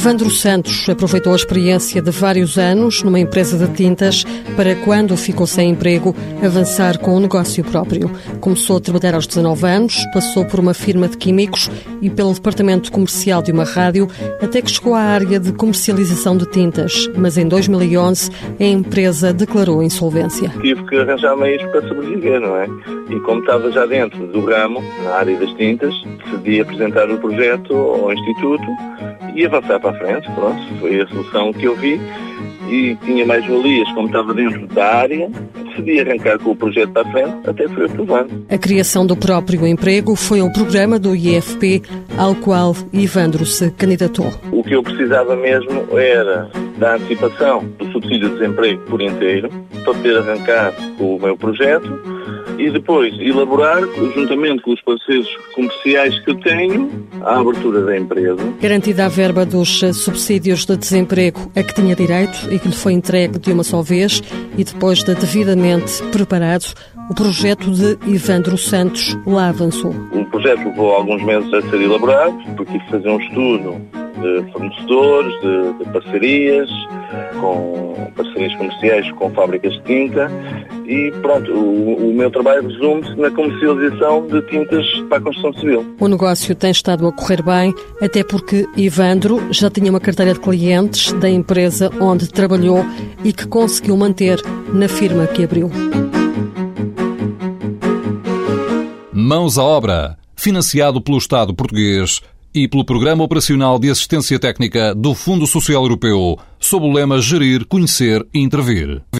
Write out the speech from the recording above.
Ivandro Santos aproveitou a experiência de vários anos numa empresa de tintas para, quando ficou sem emprego, avançar com um negócio próprio. Começou a trabalhar aos 19 anos, passou por uma firma de químicos e pelo departamento comercial de uma rádio, até que chegou à área de comercialização de tintas. Mas em 2011 a empresa declarou insolvência. Tive que arranjar meios para sobreviver, não é? E como estava já dentro do ramo, na área das tintas, decidi apresentar o projeto ao Instituto e avançar para a frente. Pronto, foi a solução que eu vi e tinha mais valias, como estava dentro da área, decidi arrancar com o projeto para a frente, até foi aprovado. A criação do próprio emprego foi o programa do IFP ao qual Ivandro se candidatou. O que eu precisava mesmo era da antecipação do subsídio de desemprego por inteiro, para poder arrancar com o meu projeto e depois elaborar, juntamente com os parceiros comerciais que eu tenho, a abertura da empresa. Garantida a verba dos subsídios de desemprego a que tinha direito e que lhe foi entregue de uma só vez e depois de devidamente preparado, o projeto de Ivandro Santos lá avançou. O projeto levou alguns meses a ser elaborado, porque tive que fazer um estudo de fornecedores, de, de parcerias, com parcerias comerciais com fábricas de tinta e pronto, o, o meu trabalho resume-se na comercialização de tintas para a construção civil. O negócio tem estado a correr bem, até porque Ivandro já tinha uma carteira de clientes da empresa onde trabalhou e que conseguiu manter na firma que abriu. Mãos à obra, financiado pelo Estado português e pelo Programa Operacional de Assistência Técnica do Fundo Social Europeu, sob o lema Gerir, Conhecer e Intervir.